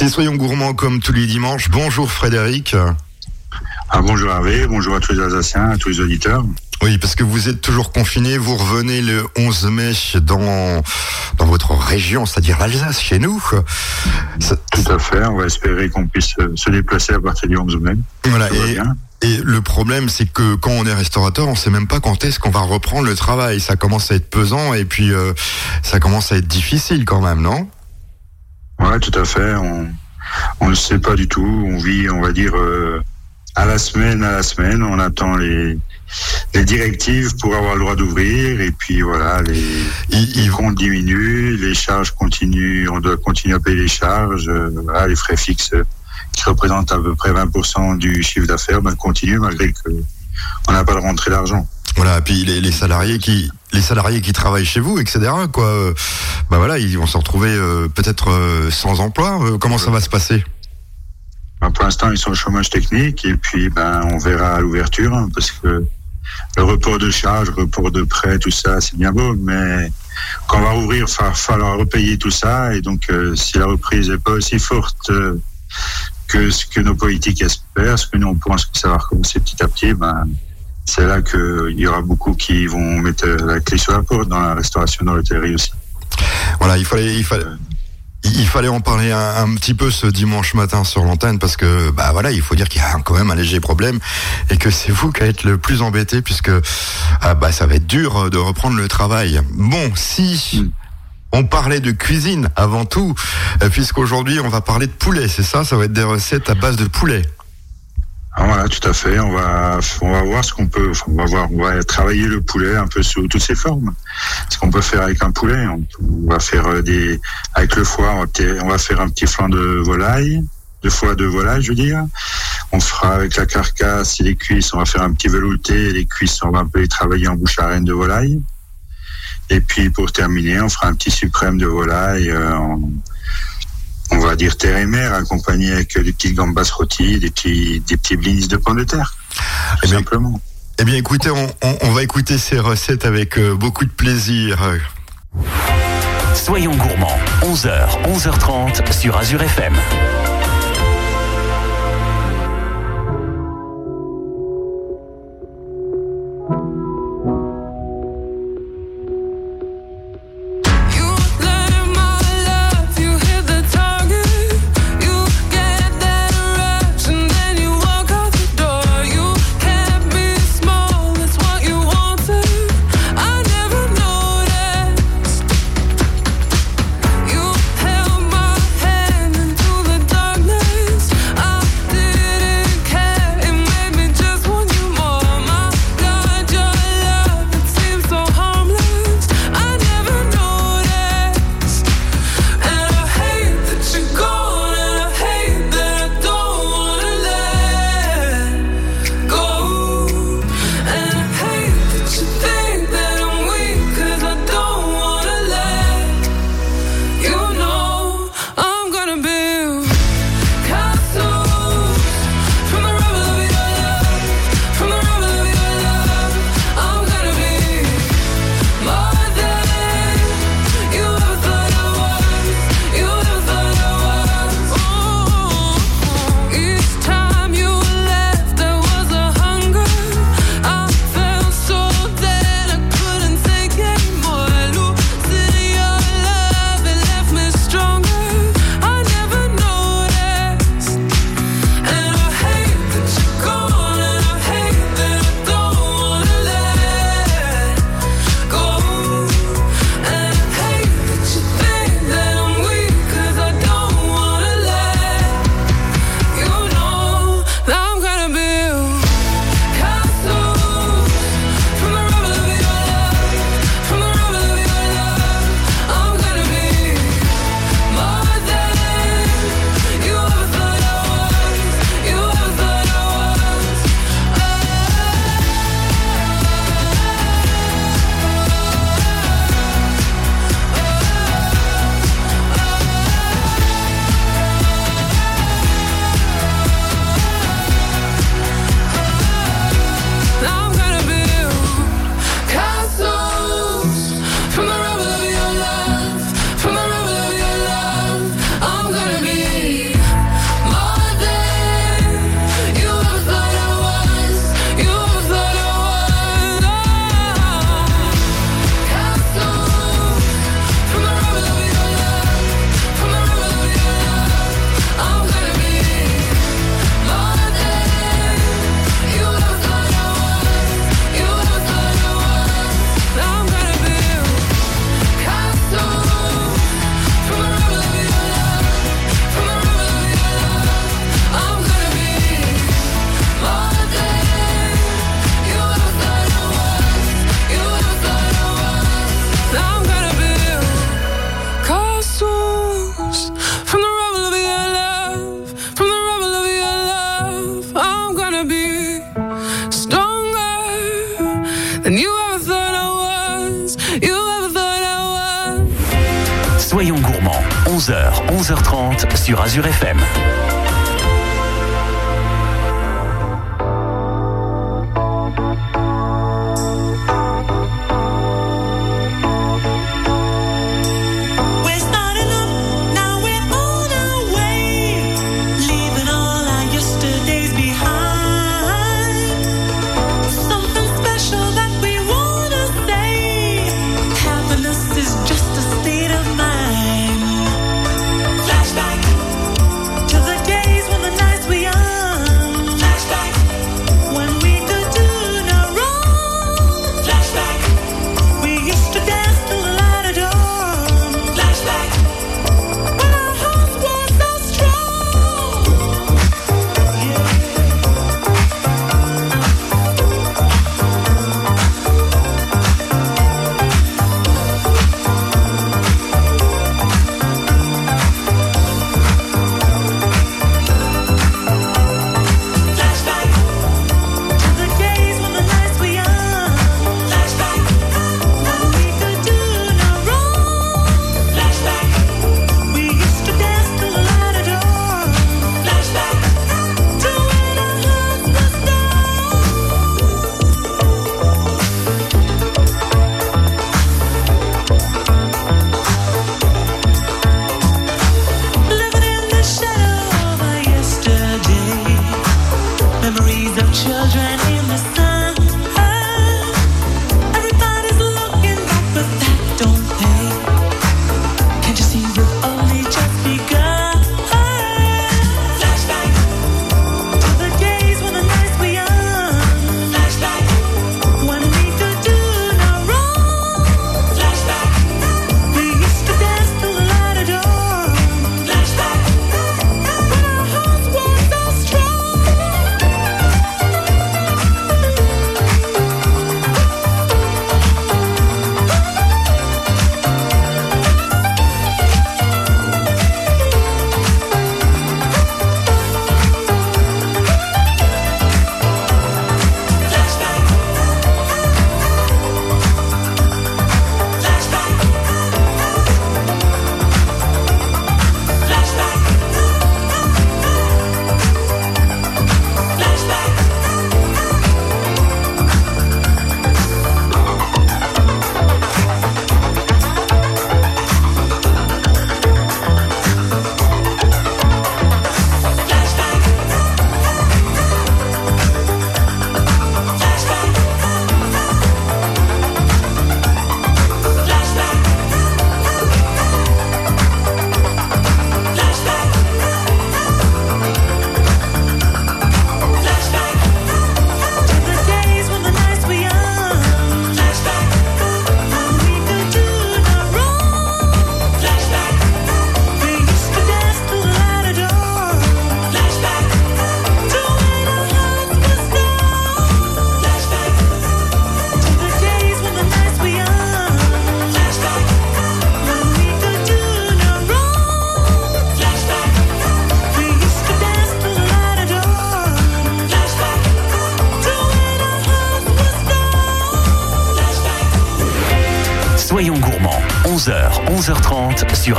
C'est Soyons Gourmands comme tous les dimanches. Bonjour Frédéric. Ah, bonjour Hervé, bonjour à tous les Alsaciens, à tous les auditeurs. Oui, parce que vous êtes toujours confiné, vous revenez le 11 mai dans, dans votre région, c'est-à-dire l'Alsace, chez nous. Tout à fait, on va espérer qu'on puisse se déplacer à partir du 11 mai. Voilà, et, et, le problème, c'est que quand on est restaurateur, on sait même pas quand est-ce qu'on va reprendre le travail. Ça commence à être pesant et puis euh, ça commence à être difficile quand même, non? Ouais, tout à fait. On ne sait pas du tout. On vit, on va dire, euh, à la semaine, à la semaine. On attend les, les directives pour avoir le droit d'ouvrir. Et puis voilà, les, les comptes diminuent, les charges continuent. On doit continuer à payer les charges. Euh, voilà, les frais fixes qui représentent à peu près 20% du chiffre d'affaires ben, continuent malgré que on n'a pas de rentrée d'argent. Voilà, et puis les, les, salariés qui les salariés qui travaillent chez vous, etc. Quoi, bah voilà, ils vont se retrouver euh, peut-être euh, sans emploi. Euh, comment ça va se passer? Ben, Pour l'instant, ils sont au chômage technique et puis ben on verra à l'ouverture hein, parce que le report de charges, report de prêts, tout ça, c'est bien beau, mais quand on va ouvrir, il va falloir repayer tout ça et donc si la reprise n'est pas aussi forte que ce que nos politiques espèrent, ce que nous on pense que ça va recommencer petit à petit, ben c'est là qu'il y aura beaucoup qui vont mettre la clé sur la porte dans la restauration, dans l'hôtellerie aussi. Voilà, il fallait, il fallait. Il fallait en parler un, petit peu ce dimanche matin sur l'antenne parce que bah voilà il faut dire qu'il y a quand même un léger problème et que c'est vous qui êtes le plus embêté puisque ah bah ça va être dur de reprendre le travail. Bon si mm. on parlait de cuisine avant tout euh, puisqu'aujourd'hui on va parler de poulet c'est ça? Ça va être des recettes à base de poulet. Ah, voilà, tout à fait. On va, on va voir ce qu'on peut. On va voir, on va travailler le poulet un peu sous toutes ses formes. Ce qu'on peut faire avec un poulet. On, va faire euh, des, avec le foie, on va, faire un petit flanc de volaille, de foie de volaille, je veux dire. On fera avec la carcasse et les cuisses, on va faire un petit velouté. Les cuisses, on va un peu les travailler en bouche à reine de volaille. Et puis pour terminer, on fera un petit suprême de volaille euh, on va dire terre et mer, accompagné avec des petites gambas rôties, des petits, des petits blinis de pommes de terre. Tout eh simplement. Eh bien, écoutez, on, on, va écouter ces recettes avec euh, beaucoup de plaisir. Soyons gourmands, 11h, 11h30 sur Azure FM.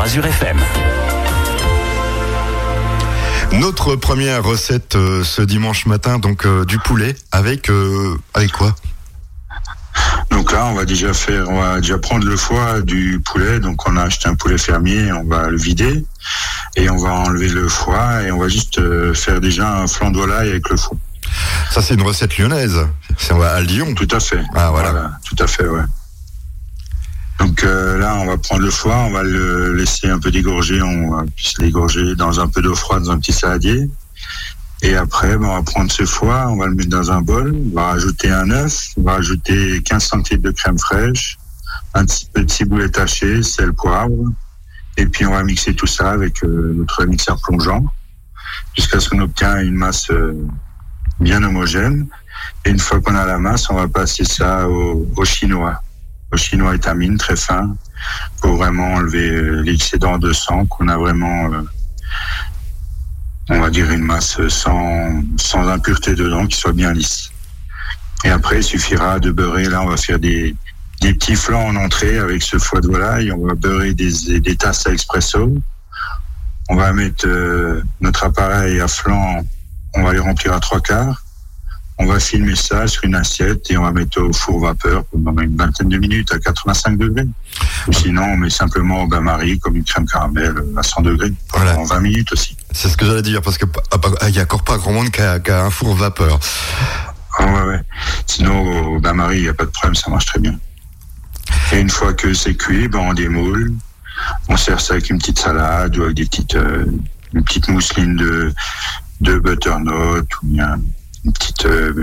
Sur Azure FM. Notre première recette euh, ce dimanche matin, donc euh, du poulet avec euh, avec quoi? Donc là, on va déjà faire, on va déjà prendre le foie du poulet. Donc on a acheté un poulet fermier, on va le vider et on va enlever le foie et on va juste faire déjà un flan de volaille avec le foie. Ça c'est une recette lyonnaise. C'est à Lyon. Tout à fait. Ah voilà tout à fait, ouais. Donc euh, là, on va prendre le foie, on va le laisser un peu dégorger, on va l'égorger dans un peu d'eau froide, dans un petit saladier. Et après, ben, on va prendre ce foie, on va le mettre dans un bol, on va rajouter un œuf, on va rajouter 15 centilitres de crème fraîche, un petit peu de ciboulette hachée, sel, poivre. Et puis on va mixer tout ça avec euh, notre mixeur plongeant jusqu'à ce qu'on obtienne une masse euh, bien homogène. Et une fois qu'on a la masse, on va passer ça au chinois au chinois étamine très fin pour vraiment enlever euh, l'excédent de sang qu'on a vraiment euh, on va dire une masse sans, sans impureté dedans qui soit bien lisse. Et après, il suffira de beurrer. Là, on va faire des, des petits flancs en entrée avec ce foie de volaille. On va beurrer des, des tasses à expresso. On va mettre euh, notre appareil à flanc, on va les remplir à trois quarts. On va filmer ça sur une assiette et on va mettre au four vapeur pendant une vingtaine de minutes à 85 degrés. Ou sinon, on met simplement au bain-marie comme une crème caramel à 100 degrés pendant 20 minutes aussi. C'est ce que j'allais dire parce que il y a encore pas grand monde qui a, un four vapeur. Ah ouais, ouais. Sinon, au bain-marie, il n'y a pas de problème, ça marche très bien. Et une fois que c'est cuit, ben, on démoule. On sert ça avec une petite salade ou avec des petites, euh, une petite mousseline de, de butternut ou bien une petite, euh,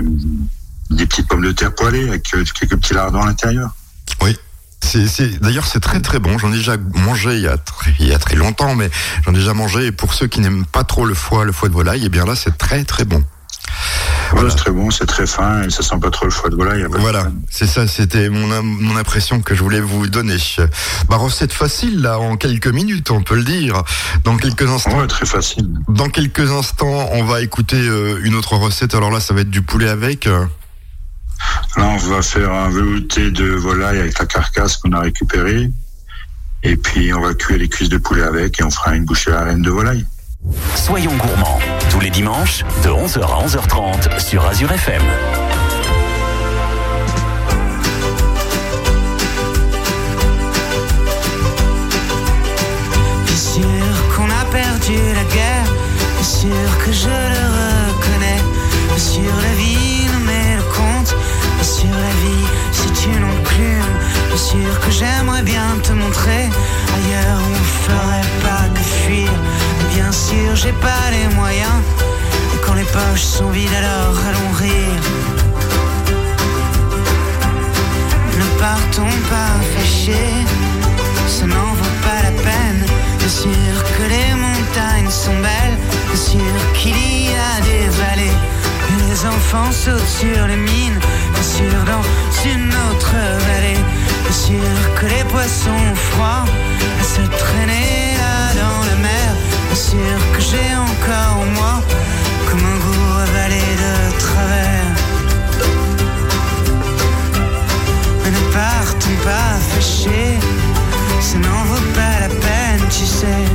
des petites pommes de terre poêlées avec euh, quelques petits lardons à l'intérieur. Oui. C'est, d'ailleurs, c'est très très bon. J'en ai déjà mangé il y a très, il y a très longtemps, mais j'en ai déjà mangé. Et pour ceux qui n'aiment pas trop le foie, le foie de volaille, eh bien là, c'est très très bon. Voilà. c'est très bon, c'est très fin et ça sent pas trop le foie de volaille. Voilà, c'est ça, c'était mon, mon impression que je voulais vous donner. Bah, recette facile, là, en quelques minutes, on peut le dire. Dans quelques instants. Ouais, très facile. Dans quelques instants, on va écouter euh, une autre recette. Alors là, ça va être du poulet avec. Euh. Là, on va faire un velouté de volaille avec la carcasse qu'on a récupérée. Et puis, on va cuire les cuisses de poulet avec et on fera une bouchée à la reine de volaille. Soyons gourmands, tous les dimanches, de 11h à 11h30 sur Azure FM. Bien sûr qu'on a perdu la guerre, bien sûr que je le reconnais, bien sûr la vie nous met le compte, bien sûr la vie si tu l'enclumes, bien sûr que j'aimerais bien te montrer. Ailleurs où on ferait pas que fuir bien sûr, j'ai pas les moyens. Et quand les poches sont vides, alors allons rire. Ne partons pas fâchés, ça n'en vaut pas la peine. Bien sûr que les montagnes sont belles, bien sûr qu'il y a des vallées. Et les enfants sautent sur les mines, bien sûr dans une autre vallée. Bien sûr que les poissons froids se traîner sûr que j'ai encore en moi comme un goût avalé de travers. Mais ne partons pas fâchés, ça n'en vaut pas la peine, tu sais.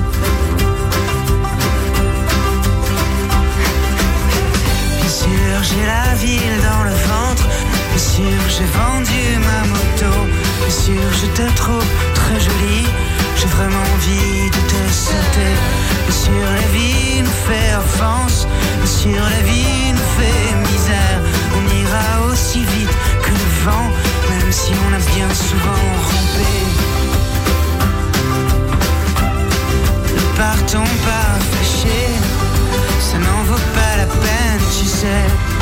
Bien sûr, j'ai la ville dans le ventre, bien sûr, j'ai vendu ma moto, bien sûr, je te trouve très jolie, j'ai vraiment envie de te sauter. Sur la vie nous fait offense, sur la vie nous fait misère. On ira aussi vite que le vent, même si on a bien souvent rampé. Ne partons pas fâchés, ça n'en vaut pas la peine, tu sais.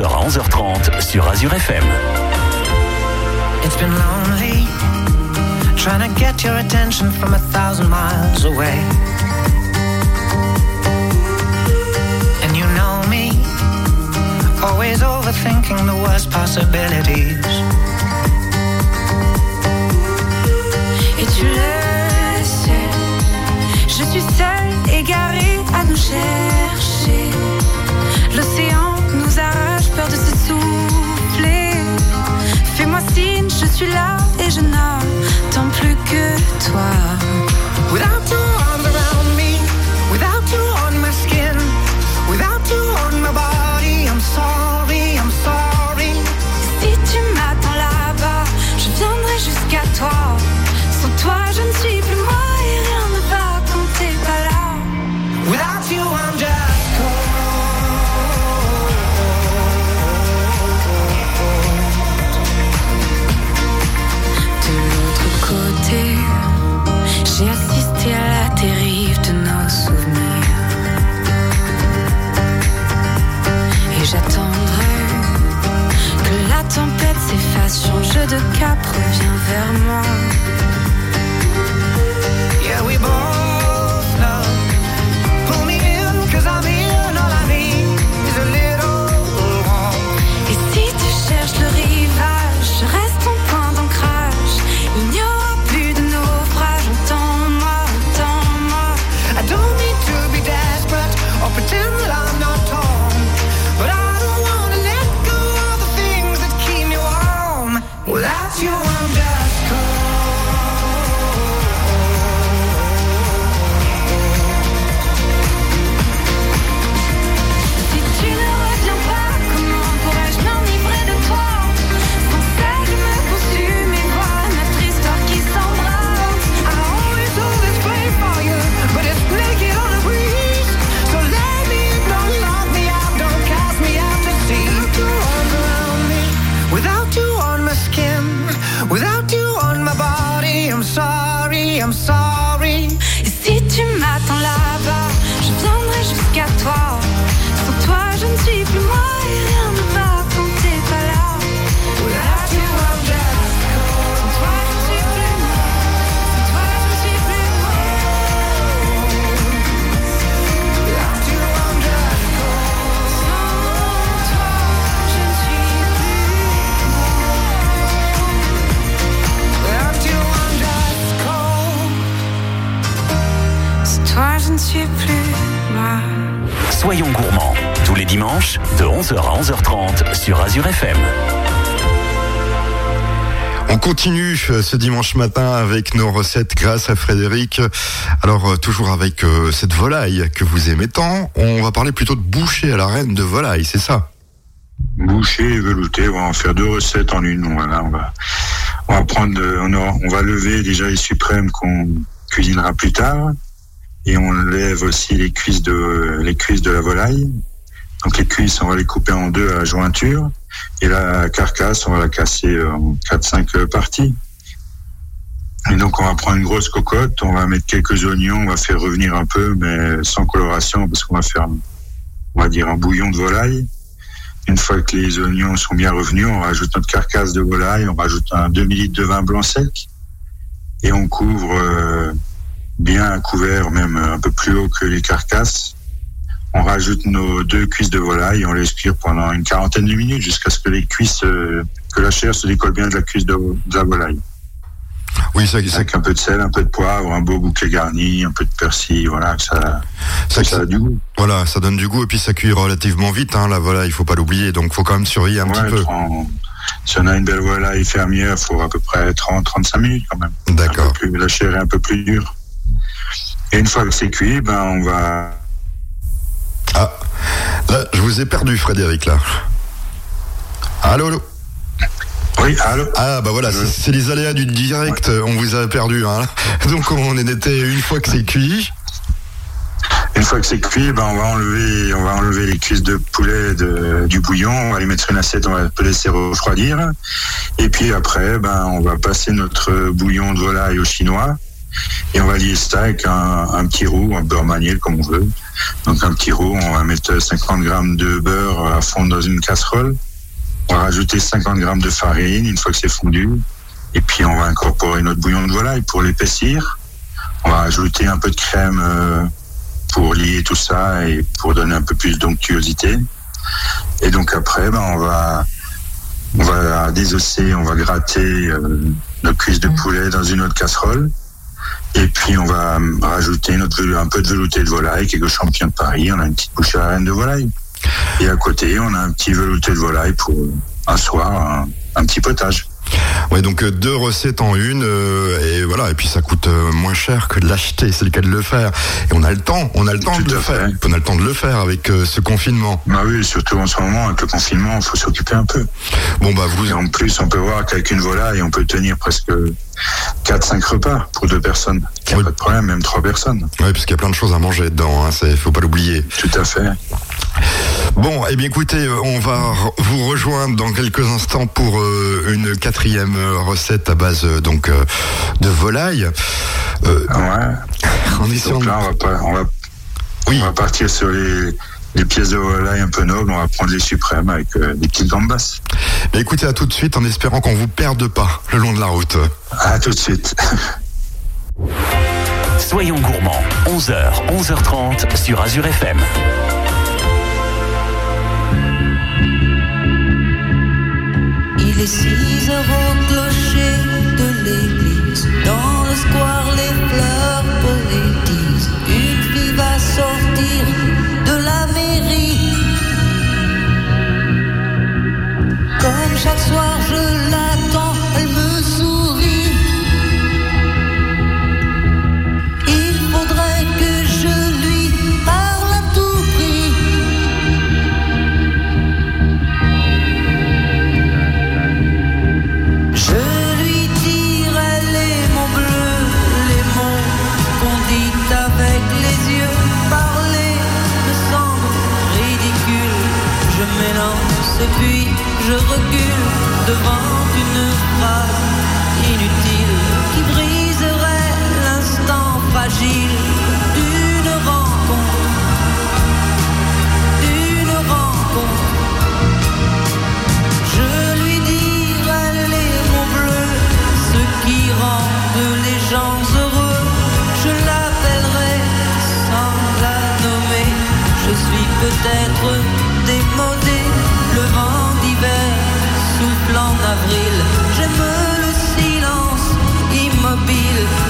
11h à 11h30 sur Azure FM. It's been lonely, trying to get your attention from a thousand miles away. And you know me, always overthinking the worst possibilities. Et tu le sais, je suis seule, égarée à nous chercher. Je suis là et je n'attends plus que toi. Continue euh, ce dimanche matin avec nos recettes grâce à Frédéric. Alors euh, toujours avec euh, cette volaille que vous aimez tant, on va parler plutôt de boucher à la reine de volaille, c'est ça? Boucher et velouté, on va en faire deux recettes en une. On va, prendre, on, va lever déjà les suprêmes qu'on cuisinera plus tard, et on lève aussi les cuisses de la volaille. Donc les cuisses, on va les couper en deux à jointure, et la carcasse, on va la casser en 4-5 parties. Et donc on va prendre une grosse cocotte, on va mettre quelques oignons, on va faire revenir un peu, mais sans coloration, parce qu'on va faire, on va dire, un bouillon de volaille. Une fois que les oignons sont bien revenus, on rajoute notre carcasse de volaille, on rajoute un demi-litre de vin blanc sec et on couvre euh, bien un couvert, même un peu plus haut que les carcasses. On rajoute nos deux cuisses de volaille et on les cuire pendant une quarantaine de minutes jusqu'à ce que les cuisses, euh, que la chair se décolle bien de la cuisse de, de la volaille. Oui, ça, ça, Avec un peu de sel, un peu de poivre, un beau bouquet garni, un peu de persil, voilà, que ça, ça, que ça a du goût. voilà, ça donne du goût et puis ça cuit relativement vite, hein, la volaille, il faut pas l'oublier, donc faut quand même surveiller un Ouais, petit peu. 30 si on a une belle volaille fermière, il faut à peu près 30-35 minutes quand même. D'accord. La chair est un peu plus dure. Et une fois que c'est cuit, ben on va. Ah, là, je vous ai perdu, Frédéric, là. Allô, allô Oui, allô Ah, bah voilà, c'est- c'est les aléas du direct, on vous a perdu. Hein. Donc on en était une fois que c'est cuit. Une fois que c'est cuit, ben on va enlever, on va enlever les cuisses de poulet de- du bouillon, on va les mettre sur une assiette, on va les laisser refroidir. Et puis après, ben on va passer notre bouillon de volaille au chinois. Et on va lier ça avec un, un petit roux, un beurre maniel comme on veut. Donc un petit roux, on va mettre 50 grammes de beurre à fondre dans une casserole. On va rajouter 50 grammes de farine une fois que c'est fondu. Et puis on va incorporer notre bouillon de volaille pour l'épaissir. On va rajouter un peu de crème euh, pour lier tout ça et pour donner un peu plus d'onctuosité. Et donc après, ben, on va on va désosser, on va gratter euh, nos cuisses de poulet dans une autre casserole. Et puis on va euh, rajouter un peu de velouté de volaille, quelques champignons de Paris, on a une petite bouchée à la reine de volaille. Et à côté, on a un petit velouté de volaille pour euh, un soir, un petit potage. Ouais, donc euh, deux recettes en une, euh, et voilà, et puis ça coûte euh, moins cher que de l'acheter, c'est le cas de le faire. Et on a le temps, on a le temps Tout de le faire. On a le temps de le faire avec euh, ce confinement. Bah oui, surtout en ce moment, avec le confinement, il faut s'occuper un peu. Bon bah vous, Et en plus, on peut voir qu'avec une volaille, on peut tenir presque 4-5 repas pour deux personnes. Il a Oui. pas de problème, même trois personnes. ouais, parce qu'il y a plein de choses à manger dedans, hein, c'est, faut pas l'oublier. Tout à fait. Bon, eh bien écoutez, on va vous rejoindre dans quelques instants pour euh, une quatrième euh, recette à base euh, donc euh, de volaille. Euh, Ouais. en essayant Donc de- là, on va, pas, on va, Oui. on va partir sur les, les pièces de volaille un peu nobles. On va prendre les suprêmes avec euh, des petites gambas. Mais écoutez à tout de suite en espérant qu'on vous perde pas le long de la route. À tout de suite. Soyons gourmands, 11h, 11h30 sur Azure FM. Il est 6 chaque soir, et puis je recule devant une phrase J'aime le silence immobile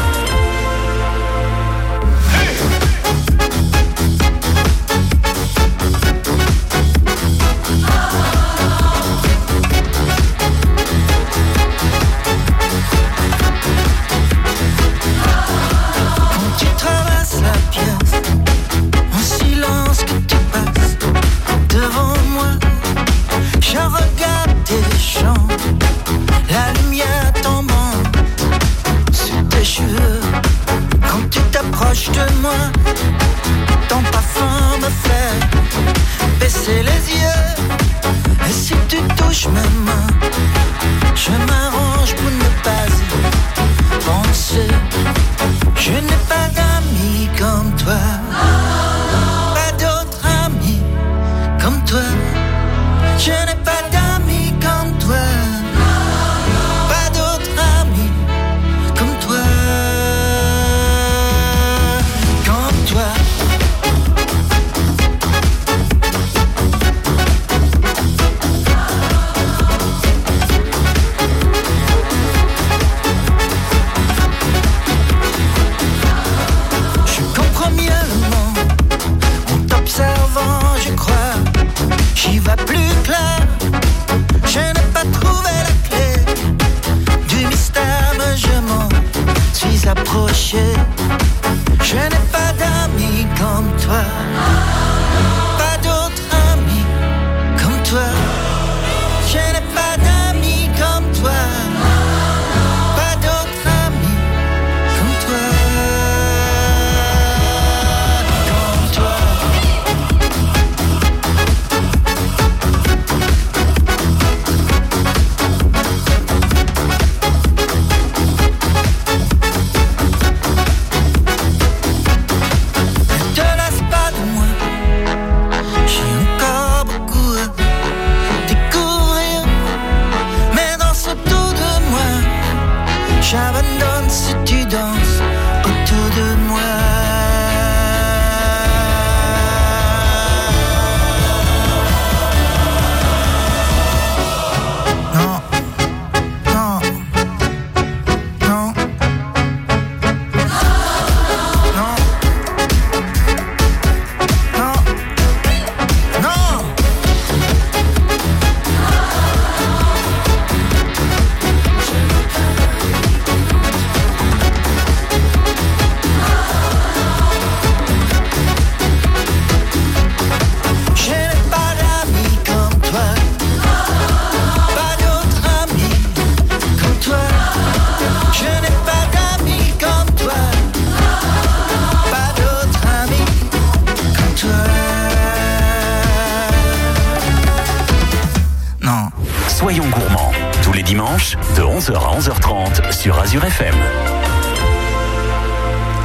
11h à 11h30 sur Azure FM.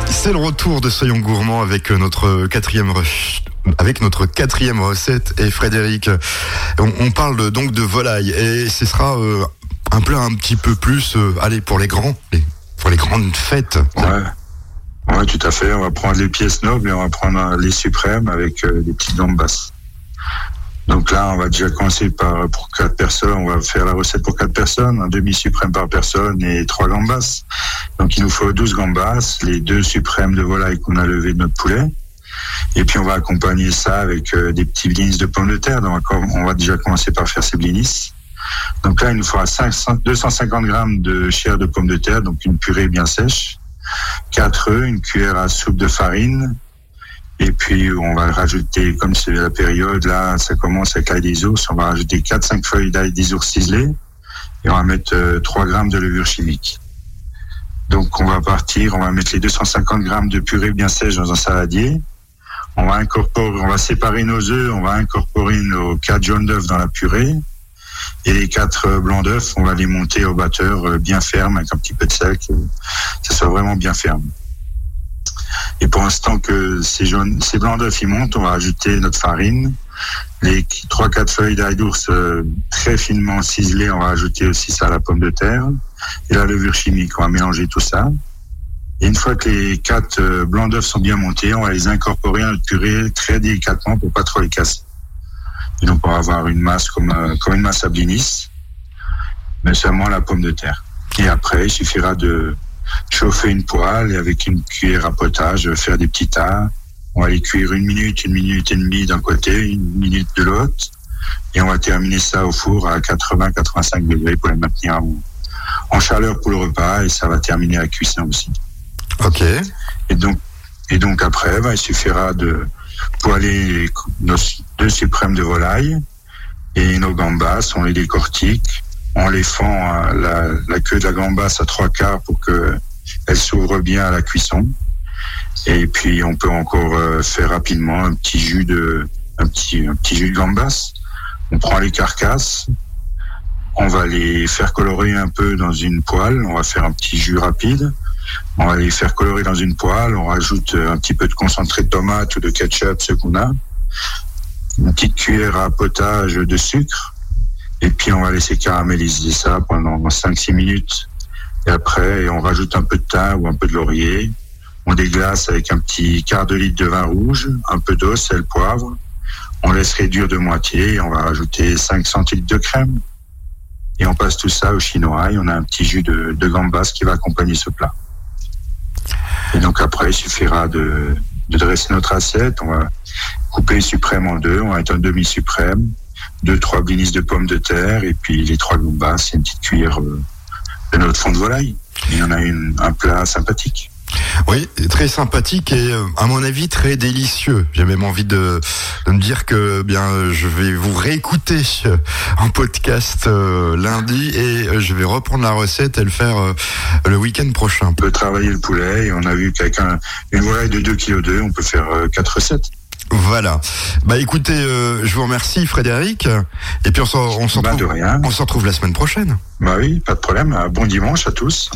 C'est le retour de Soyons Gourmands avec notre quatrième re- avec notre quatrième recette et Frédéric. On, on parle donc de volaille et ce sera euh, un plat un petit peu plus, euh, allez pour les grands, les- pour les grandes fêtes. Ouais. Ouais, tout à fait. On va prendre les pièces nobles et on va prendre les suprêmes avec euh, des petites gambas. Donc là, on va déjà commencer par pour quatre personnes. On va faire la recette pour quatre personnes, un demi suprême par personne et trois gambas. Donc il nous faut 12 gambas, les deux suprêmes de volaille qu'on a levés de notre poulet. Et puis on va accompagner ça avec euh, des petits blinis de pommes de terre. Donc on va- on va déjà commencer par faire ces blinis. Donc là, il nous faudra 500 250 grammes de chair de pommes de terre, donc une purée bien sèche. 4 œufs, une cuillère à soupe de farine. Et puis, on va rajouter, comme c'est la période, là, ça commence avec l'ail des ours, on va rajouter 4-5 feuilles d'ail des ours ciselées. Et on va mettre euh, 3 grammes de levure chimique. Donc, on va partir, on va mettre les 250 grammes de purée bien sèche dans un saladier. On va incorporer, on va séparer nos œufs, on va incorporer nos 4 jaunes d'œufs dans la purée. Et les 4 euh, blancs d'œufs, on va les monter au batteur euh, bien ferme avec un petit peu de sel, que ça soit vraiment bien ferme. Et pour l'instant que ces, jaunes, ces blancs d'œufs ils montent, on va ajouter notre farine, les 3-4 feuilles d'ail d'ours euh, très finement ciselées, on va ajouter aussi ça à la pomme de terre, et la levure chimique, on va mélanger tout ça. Et une fois que les quatre euh, blancs d'œufs sont bien montés, on va les incorporer à notre purée très délicatement pour pas trop les casser. Et donc on va avoir une masse comme, euh, comme une masse à blinis, mais seulement la pomme de terre. Et après, il suffira de chauffer une poêle et avec une cuillère à potage, faire des petits tas. On va les cuire une minute, une minute et demie d'un côté, une minute de l'autre. Et on va terminer ça au four à 80-85 degrés pour les maintenir en, en chaleur pour le repas et ça va terminer la cuisson aussi. Ok. Et donc, et donc après, bah, il suffira de poêler nos deux suprêmes de volaille et nos gambas, on les décortique, on les fend à la, queue de la gambasse à trois quarts pour que elle s'ouvre bien à la cuisson. Et puis on peut encore euh, faire rapidement un petit jus de un petit un petit jus de gambas. On prend les carcasses, on va les faire colorer un peu dans une poêle, on va faire un petit jus rapide. On va les faire colorer dans une poêle, on rajoute euh, un petit peu de concentré de tomate ou de ketchup, ce qu'on a. Une petite cuillère à potage de sucre. Et puis on va laisser caraméliser ça pendant 5-6 minutes. Et après, on rajoute un peu de thym ou un peu de laurier. On déglace avec un petit quart de litre de vin rouge, un peu d'eau, sel, poivre. On laisse réduire de moitié et on va rajouter 5 centilitres de crème. Et on passe tout ça au chinois et on a un petit jus de, de gambas qui va accompagner ce plat. Et donc après, il suffira de, de dresser notre assiette. On va couper le suprême en deux. On va mettre un demi-suprême, deux, trois blinis de pommes de terre et puis les trois gambas et une petite cuillère euh, de notre fond de volaille. Et on a une, un plat sympathique. Oui, très sympathique et euh, à mon avis très délicieux. J'ai même envie de, de me dire que bien euh, je vais vous réécouter en podcast euh, lundi et je vais reprendre la recette et le faire euh, le week-end prochain. On peut travailler le poulet et on a vu qu'avec un- une volaille de 2 kg 2, on peut faire quatre recettes. Voilà. Bah écoutez, euh, je vous remercie Frédéric et puis on s'en on Bah, de retrouve, rien. on se retrouve la semaine prochaine. Bah oui, pas de problème. Bon dimanche à tous.